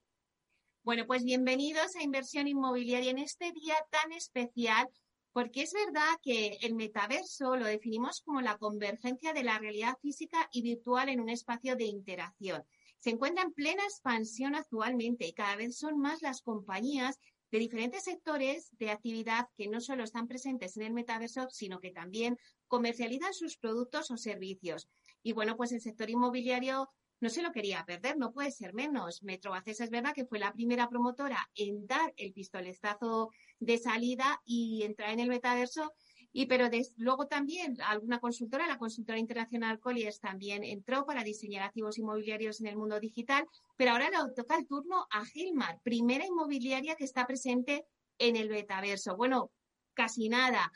Bueno, pues bienvenidos a Inversión Inmobiliaria en este día tan especial porque es verdad que el metaverso lo definimos como la convergencia de la realidad física y virtual en un espacio de interacción. Se encuentra en plena expansión actualmente y cada vez son más las compañías de diferentes sectores de actividad que no solo están presentes en el metaverso, sino que también comercializan sus productos o servicios. Y bueno, pues el sector inmobiliario no se lo quería perder, no puede ser menos. Metrobacesa es verdad que fue la primera promotora en dar el pistoletazo de salida y entrar en el metaverso. Y pero luego también alguna consultora, la consultora internacional Colliers también entró para diseñar activos inmobiliarios en el mundo digital, pero ahora le toca el turno a Gilmar, primera inmobiliaria que está presente en el metaverso. Bueno, casi nada.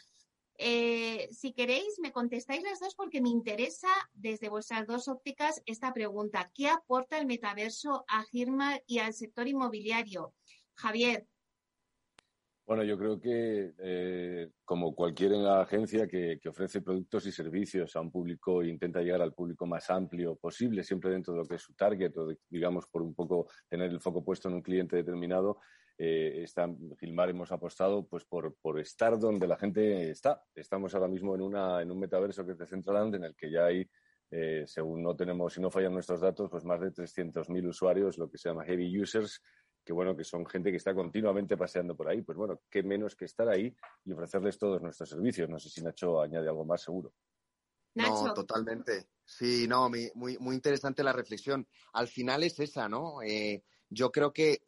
Eh, si queréis, me contestáis las dos porque me interesa desde vuestras dos ópticas esta pregunta. ¿Qué aporta el metaverso a Girma y al sector inmobiliario? Javier. Bueno, yo creo que eh, como cualquier agencia que, ofrece productos y servicios a un público e intenta llegar al público más amplio posible, siempre dentro de lo que es su target o digamos por un poco tener el foco puesto en un cliente determinado, eh, Gilmar hemos apostado pues por, por, estar donde la gente está. Estamos ahora mismo en, una, en un metaverso que es de Centraland en el que ya hay, eh, según no tenemos, si no fallan nuestros datos, pues más de 300.000 usuarios, lo que se llama heavy users, que bueno, que son gente que está continuamente paseando por ahí. Pues bueno, qué menos que estar ahí y ofrecerles todos nuestros servicios. No sé si Nacho añade algo más seguro. No, totalmente. Sí, no, muy, muy interesante la reflexión. Al final es esa, ¿no? Eh, yo creo que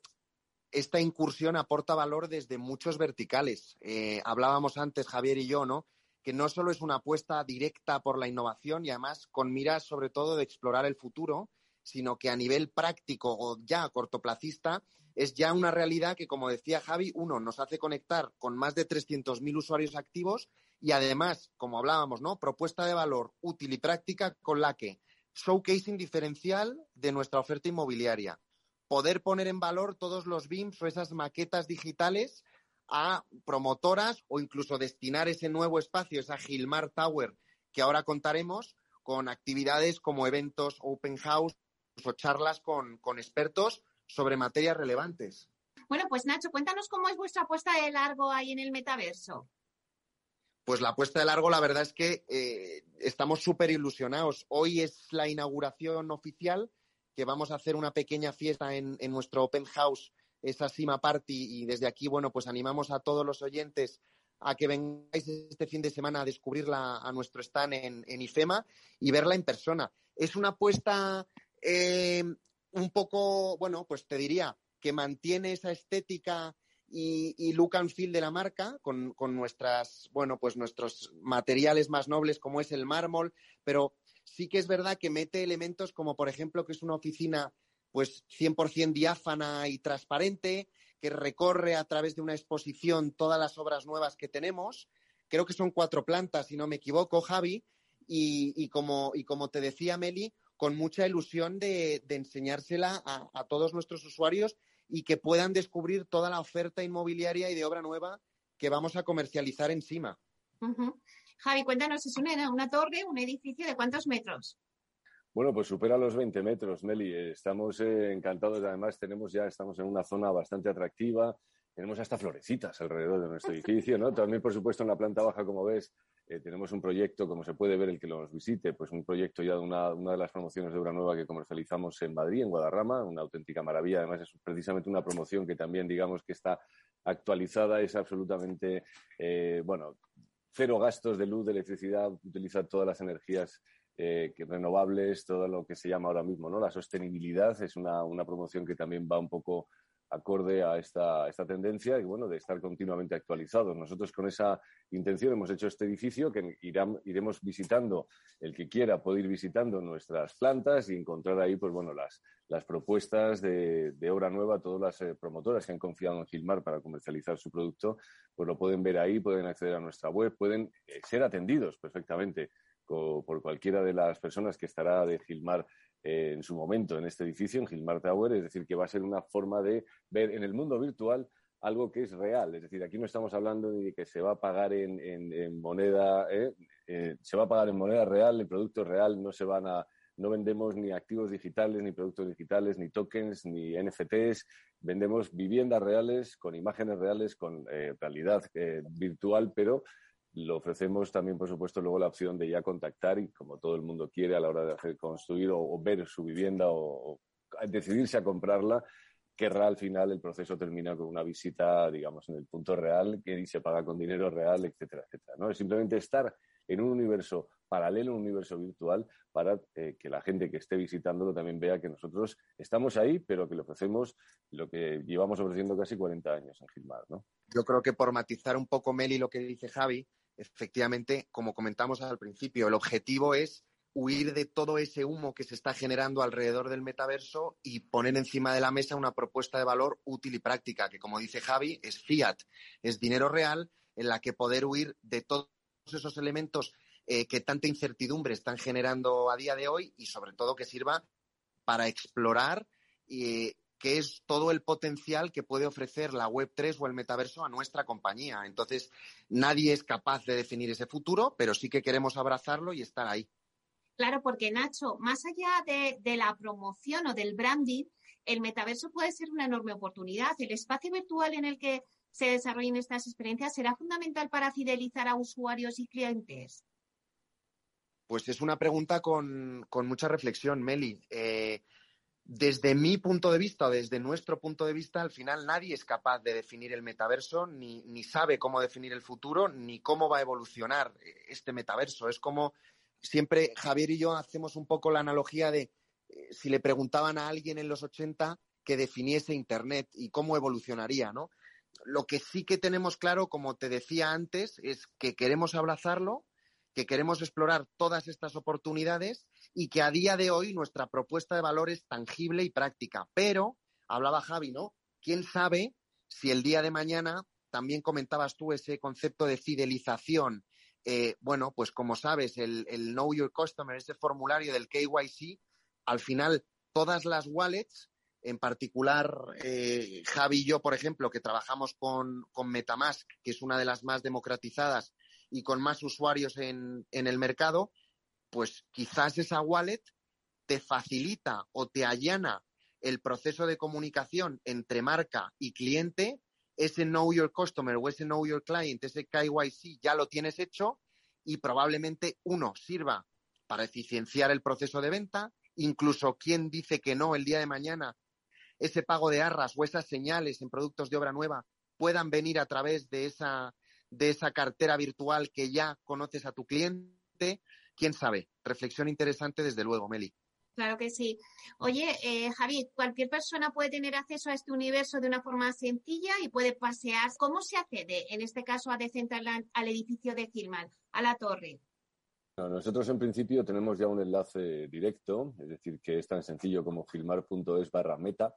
esta incursión aporta valor desde muchos verticales. Eh, hablábamos antes, Javier y yo, ¿no? Que no solo es una apuesta directa por la innovación y además con miras sobre todo de explorar el futuro, sino que a nivel práctico o ya cortoplacista es ya una realidad que, como decía Javi, uno nos hace conectar con más de 300.000 usuarios activos y además, como hablábamos, ¿no? Propuesta de valor útil y práctica con la que showcasing diferencial de nuestra oferta inmobiliaria. Poder poner en valor todos los BIMs o esas maquetas digitales a promotoras o incluso destinar ese nuevo espacio, esa Gilmar Tower, que ahora contaremos con actividades como eventos open house o charlas con, con expertos sobre materias relevantes. Bueno, pues Nacho, cuéntanos cómo es vuestra apuesta de largo ahí en el metaverso. Pues la apuesta de largo, la verdad es que eh, estamos súper ilusionados. Hoy es la inauguración oficial, que vamos a hacer una pequeña fiesta en, nuestro open house, esa Sima Party, y desde aquí, bueno, pues animamos a todos los oyentes a que vengáis este fin de semana a descubrirla a nuestro stand en, IFEMA y verla en persona. Es una apuesta eh, un poco, bueno, pues te diría que mantiene esa estética y, look and feel de la marca con, nuestras, bueno, pues nuestros materiales más nobles como es el mármol, pero sí que es verdad que mete elementos como, por ejemplo, que es una oficina pues 100% diáfana y transparente, que recorre a través de una exposición todas las obras nuevas que tenemos. Creo que son cuatro plantas, si no me equivoco, Javi. Y, como, y como te decía, Meli, con mucha ilusión de, enseñársela a, todos nuestros usuarios y que puedan descubrir toda la oferta inmobiliaria y de obra nueva que vamos a comercializar encima. Javi, cuéntanos, ¿es una, una torre, un edificio de cuántos metros? Bueno, pues supera los 20 metros, Meli. Estamos eh, encantados. Además, tenemos ya, estamos en una zona bastante atractiva. Tenemos hasta florecitas alrededor de nuestro edificio, ¿no? También, por supuesto, en la planta baja, como ves, eh, tenemos un proyecto, como se puede ver el que nos visite, pues un proyecto ya de una, una, de las promociones de obra nueva que comercializamos en Madrid, en Guadarrama, una auténtica maravilla. Además, es precisamente una promoción que también, digamos, que está actualizada, es absolutamente, eh, bueno, cero gastos de luz, de electricidad, utiliza todas las energías eh, renovables, todo lo que se llama ahora mismo, ¿no? La sostenibilidad es una, una promoción que también va un poco acorde a esta, esta tendencia y bueno, de estar continuamente actualizados. Nosotros con esa intención hemos hecho este edificio que iremos visitando, el que quiera puede ir visitando nuestras plantas y encontrar ahí, pues bueno, las, las propuestas de, obra nueva, todas las eh, promotoras que han confiado en Gilmar para comercializar su producto, pues lo pueden ver ahí, pueden acceder a nuestra web, pueden eh, ser atendidos perfectamente por cualquiera de las personas que estará de Gilmar eh, en su momento en este edificio, en Gilmar Tower, es decir, que va a ser una forma de ver en el mundo virtual algo que es real. Es decir, aquí no estamos hablando ni de que se va a pagar en, moneda, ¿eh? Eh, se va a pagar en moneda real, en producto real, no se van a, no vendemos ni activos digitales, ni productos digitales, ni tokens, ni NFTs. Vendemos viviendas reales, con imágenes reales, con realidad virtual, pero lo ofrecemos también, por supuesto, luego la opción de ya contactar y como todo el mundo quiere a la hora de hacer construir o, ver su vivienda o, decidirse a comprarla, querrá al final el proceso termina con una visita, digamos, en el punto real, que se paga con dinero real, etcétera, etcétera. ¿no? Es simplemente estar en un universo paralelo, un universo virtual, para eh, que la gente que esté visitándolo también vea que nosotros estamos ahí, pero que le ofrecemos lo que llevamos ofreciendo casi 40 años en Gilmar, ¿no? Yo creo que por matizar un poco, Meli, lo que dice Javi, efectivamente, como comentamos al principio, el objetivo es huir de todo ese humo que se está generando alrededor del metaverso y poner encima de la mesa una propuesta de valor útil y práctica, que como dice Javi, es fiat, es dinero real en la que poder huir de todos esos elementos eh, que tanta incertidumbre están generando a día de hoy y sobre todo que sirva para explorar y que es todo el potencial que puede ofrecer la Web3 o el metaverso a nuestra compañía. Entonces, nadie es capaz de definir ese futuro, pero sí que queremos abrazarlo y estar ahí. Claro, porque Nacho, más allá de, la promoción o del branding, el metaverso puede ser una enorme oportunidad. El espacio virtual en el que se desarrollen estas experiencias será fundamental para fidelizar a usuarios y clientes. Pues es una pregunta con, mucha reflexión, Meli. Eh, desde mi punto de vista o desde nuestro punto de vista, al final nadie es capaz de definir el metaverso, ni, ni, sabe cómo definir el futuro, ni cómo va a evolucionar este metaverso. Es como siempre Javier y yo hacemos un poco la analogía de eh, si le preguntaban a alguien en los 80 que definiese Internet y cómo evolucionaría, ¿no? Lo que sí que tenemos claro, como te decía antes, es que queremos abrazarlo, que queremos explorar todas estas oportunidades y que a día de hoy nuestra propuesta de valor es tangible y práctica. Pero, hablaba Javi, ¿no? ¿Quién sabe si el día de mañana, también comentabas tú ese concepto de fidelización eh, bueno, pues como sabes, el, Know Your Customer, ese formulario del KYC, al final todas las wallets en particular, eh, Javi y yo, por ejemplo, que trabajamos con, con, Metamask, que es una de las más democratizadas y con más usuarios en, en, el mercado, pues quizás esa wallet te facilita o te allana el proceso de comunicación entre marca y cliente, ese Know Your Customer o ese Know Your Client, ese KYC ya lo tienes hecho y probablemente uno sirva para eficienciar el proceso de venta, incluso quien dice que no el día de mañana ese pago de arras o esas señales en productos de obra nueva puedan venir a través de esa, de esa cartera virtual que ya conoces a tu cliente. ¿Quién sabe? Reflexión interesante desde luego, Meli. Claro que sí. Oye, eh, Javi, cualquier persona puede tener acceso a este universo de una forma sencilla y puede pasear. ¿Cómo se accede, en este caso, a Decentraland, al edificio de Gilman, a la torre? nosotros en principio tenemos ya un enlace directo, es decir, que es tan sencillo como filmar.es barra meta.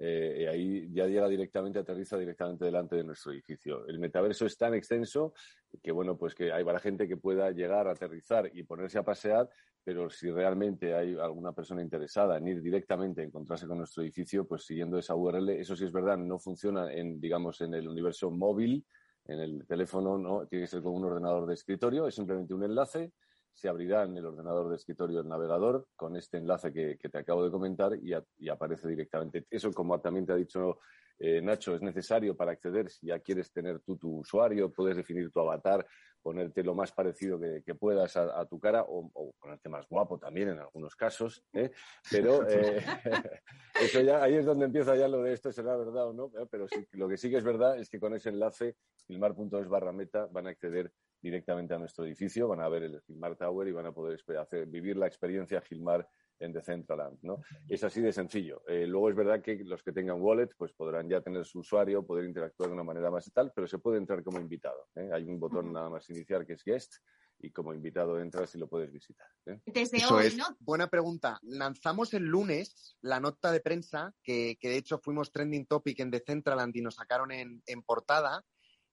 Eh, y ahí directamente, aterriza directamente delante de nuestro edificio. El metaverso es tan extenso que, bueno, pues que hay para gente que pueda llegar, a aterrizar y ponerse a pasear, pero si realmente hay alguna persona interesada en ir directamente a encontrarse con nuestro edificio, pues siguiendo esa URL, eso sí es verdad, no funciona en, digamos, en el universo móvil, en el teléfono, no, tiene que ser con un ordenador de escritorio, es simplemente un enlace se abrirá en el ordenador de escritorio el navegador con este enlace que, te acabo de comentar y, aparece directamente. Eso, como también te ha dicho eh, Nacho, es necesario para acceder. Si ya quieres tener tú tu usuario, puedes definir tu avatar, ponerte lo más parecido que, puedas a, tu cara o, ponerte más guapo también en algunos casos. ¿eh? Pero eh, eso ya, ahí es donde empieza ya lo de esto, será verdad o no. Pero sí, lo que sí que es verdad es que con ese enlace, filmar.es barra meta, van a acceder directamente a nuestro edificio, van a ver el Gilmar Tower y van a poder hacer, vivir la experiencia Gilmar en Decentraland, ¿no? Es así de sencillo. Eh, luego es verdad que los que tengan wallet, pues podrán ya tener su usuario, poder interactuar de una manera más y tal, pero se puede entrar como invitado. ¿eh? Hay un botón nada más iniciar que es guest y como invitado entras y lo puedes visitar. ¿eh? Desde hoy, ¿no? Buena pregunta. Lanzamos el lunes la nota de prensa, que, que, de hecho fuimos trending topic en Decentraland y nos sacaron en, en portada,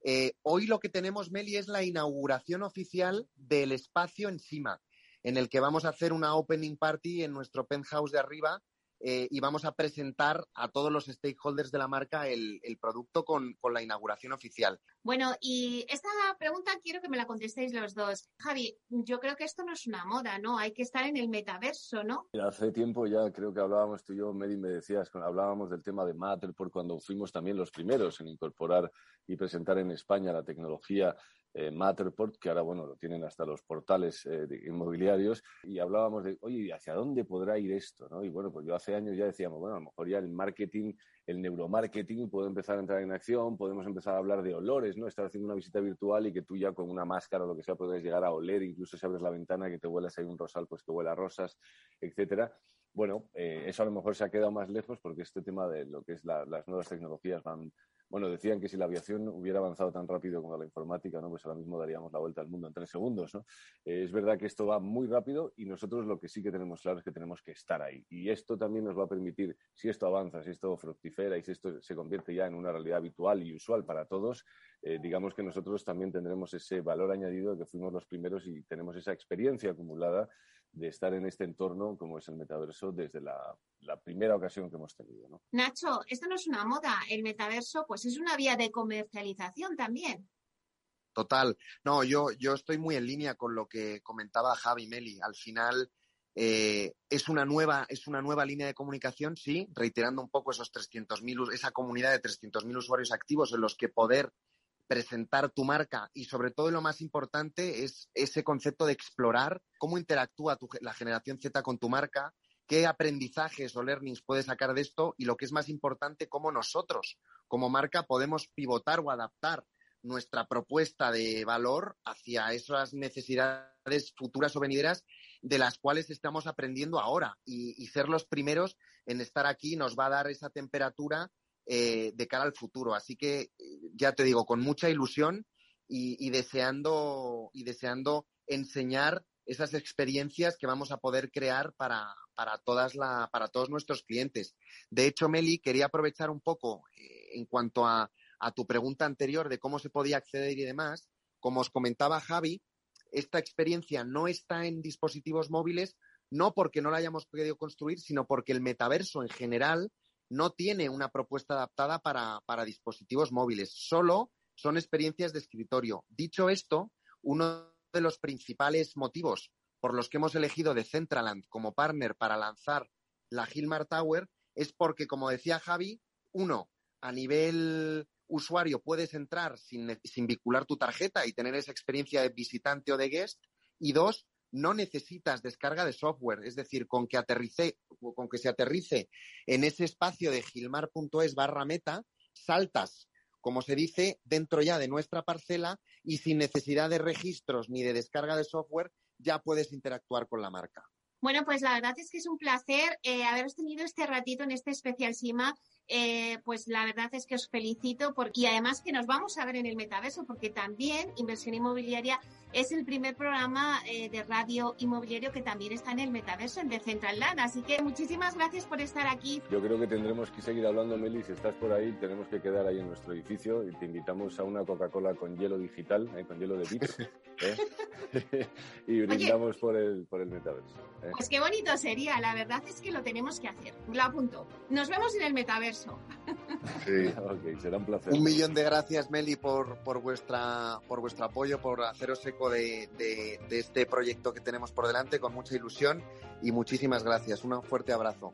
eh, hoy lo que tenemos, Meli, es la inauguración oficial del espacio encima, en el que vamos a hacer una opening party en nuestro penthouse de arriba eh, y vamos a presentar a todos los stakeholders de la marca el, producto con, la inauguración oficial. Bueno, y esta pregunta quiero que me la contestéis los dos. Javi, yo creo que esto no es una moda, ¿no? Hay que estar en el metaverso, ¿no? hace tiempo ya creo que hablábamos tú y yo, Mary, me decías, hablábamos del tema de Matterport cuando fuimos también los primeros en incorporar y presentar en España la tecnología eh, Matterport, que ahora, bueno, lo tienen hasta los portales eh, inmobiliarios, y hablábamos de, oye, ¿hacia dónde podrá ir esto? ¿no? Y bueno, pues yo hace años ya decíamos, bueno, a lo mejor ya el marketing, el neuromarketing puede empezar a entrar en acción, podemos empezar a hablar de olores, ¿no? Estar haciendo una visita virtual y que tú ya con una máscara o lo que sea puedes llegar a oler, incluso si abres la ventana que te huelas ahí un rosal, pues que huela rosas, etcétera. Bueno, eh, eso a lo mejor se ha quedado más lejos porque este tema de lo que es las nuevas tecnologías van, bueno, decían que si la aviación hubiera avanzado tan rápido como la informática, ¿no? Pues ahora mismo daríamos la vuelta al mundo en tres segundos. Eh, es verdad que esto va muy rápido y nosotros lo que sí que tenemos claro es que tenemos que estar ahí. Y esto también nos va a permitir, si esto avanza, si esto fructifera y si esto se convierte ya en una realidad habitual y usual para todos, eh, digamos que nosotros también tendremos ese valor añadido de que fuimos los primeros y tenemos esa experiencia acumulada de estar en este entorno como es el metaverso desde la, primera ocasión que hemos tenido. ¿no? Nacho, esto no es una moda, el metaverso pues es una vía de comercialización también. Total. No, yo, yo estoy muy en línea con lo que comentaba Javi Meli. Al final eh, es, una nueva, es una nueva línea de comunicación, sí, reiterando un poco esos 300.000, esa comunidad de 300.000 usuarios activos en los que poder presentar tu marca y sobre todo lo más importante es ese concepto de explorar cómo interactúa la generación Z con tu marca, qué aprendizajes o learnings puedes sacar de esto y lo que es más importante, cómo nosotros como marca podemos pivotar o adaptar nuestra propuesta de valor hacia esas necesidades futuras o venideras de las cuales estamos aprendiendo ahora. Y, y ser los primeros en estar aquí nos va a dar esa temperatura eh, de cara al futuro. Así que, ya te digo, con mucha ilusión y, deseando, y deseando enseñar esas experiencias que vamos a poder crear para, para, todas la, para todos nuestros clientes. De hecho, Meli, quería aprovechar un poco eh, en cuanto a, a, tu pregunta anterior de cómo se podía acceder y demás. Como os comentaba Javi, esta experiencia no está en dispositivos móviles, no porque no la hayamos podido construir, sino porque el metaverso en general no tiene una propuesta adaptada para, dispositivos móviles, solo son experiencias de escritorio. Dicho esto, uno de los principales motivos por los que hemos elegido Decentraland como partner para lanzar la Gilmar Tower es porque, como decía Javi, uno, a nivel usuario puedes entrar sin vincular tu tarjeta y tener esa experiencia de visitante o de guest. Y dos, no necesitas descarga de software, es decir, con que aterrice, con que se aterrice en ese espacio de gilmar.es barra meta, saltas, como se dice, dentro ya de nuestra parcela y sin necesidad de registros ni de descarga de software, ya puedes interactuar con la marca. Bueno, pues la verdad es que es un placer eh, haberos tenido este ratito en este especial SIMA eh, pues la verdad es que os felicito porque, y además que nos vamos a ver en el metaverso porque también Inversión Inmobiliaria es el primer programa eh, de radio inmobiliario que también está en el metaverso, en Decentraland. Así que muchísimas gracias por estar aquí. Yo creo que tendremos que seguir hablando, Meli. Si estás por ahí, tenemos que quedar ahí en nuestro edificio y te invitamos a una Coca-Cola con hielo digital, eh, con hielo de bits. y brindamos por, el, por el metaverso. Pues qué bonito sería. La verdad es que lo tenemos que hacer. Lo apunto. Nos vemos en el metaverso. Sí, ok, será un placer. Un millón de gracias, Meli, por, por, vuestra, por vuestro apoyo, por haceros eco de, de, este proyecto que tenemos por delante con mucha ilusión y muchísimas gracias. Un fuerte abrazo.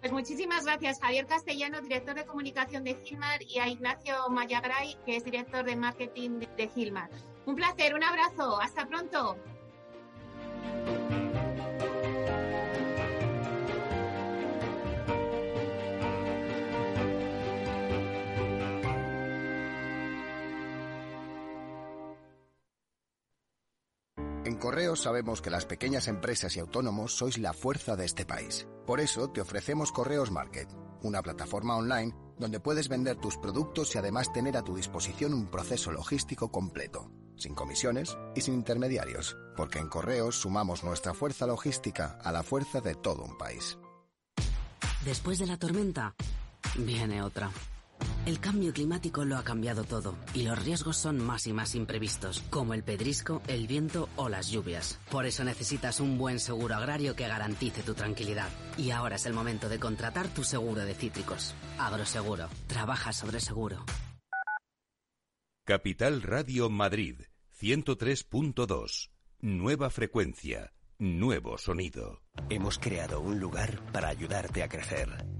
Pues muchísimas gracias, Javier Castellano, director de comunicación de Gilmar, y a Ignacio Mayagray, que es director de marketing de Gilmar. Un placer, un abrazo, hasta pronto. Correos sabemos que las pequeñas empresas y autónomos sois la fuerza de este país. Por eso te ofrecemos Correos Market, una plataforma online donde puedes vender tus productos y además tener a tu disposición un proceso logístico completo, sin comisiones y sin intermediarios, porque en Correos sumamos nuestra fuerza logística a la fuerza de todo un país. Después de la tormenta, viene otra. El cambio climático lo ha cambiado todo y los riesgos son más y más imprevistos, como el pedrisco, el viento o las lluvias. Por eso necesitas un buen seguro agrario que garantice tu tranquilidad. Y ahora es el momento de contratar tu seguro de cítricos. Agroseguro. Trabaja sobre seguro. Capital Radio Madrid 103.2. Nueva frecuencia. Nuevo sonido. Hemos creado un lugar para ayudarte a crecer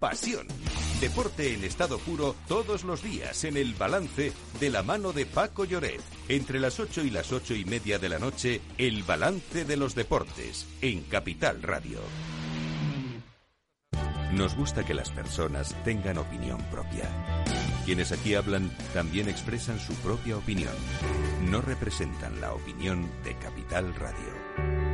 pasión. Deporte en estado puro todos los días en el balance de la mano de Paco Lloret. Entre las 8 y las ocho y media de la noche, el balance de los deportes en Capital Radio. Nos gusta que las personas tengan opinión propia. Quienes aquí hablan también expresan su propia opinión. No representan la opinión de Capital Radio.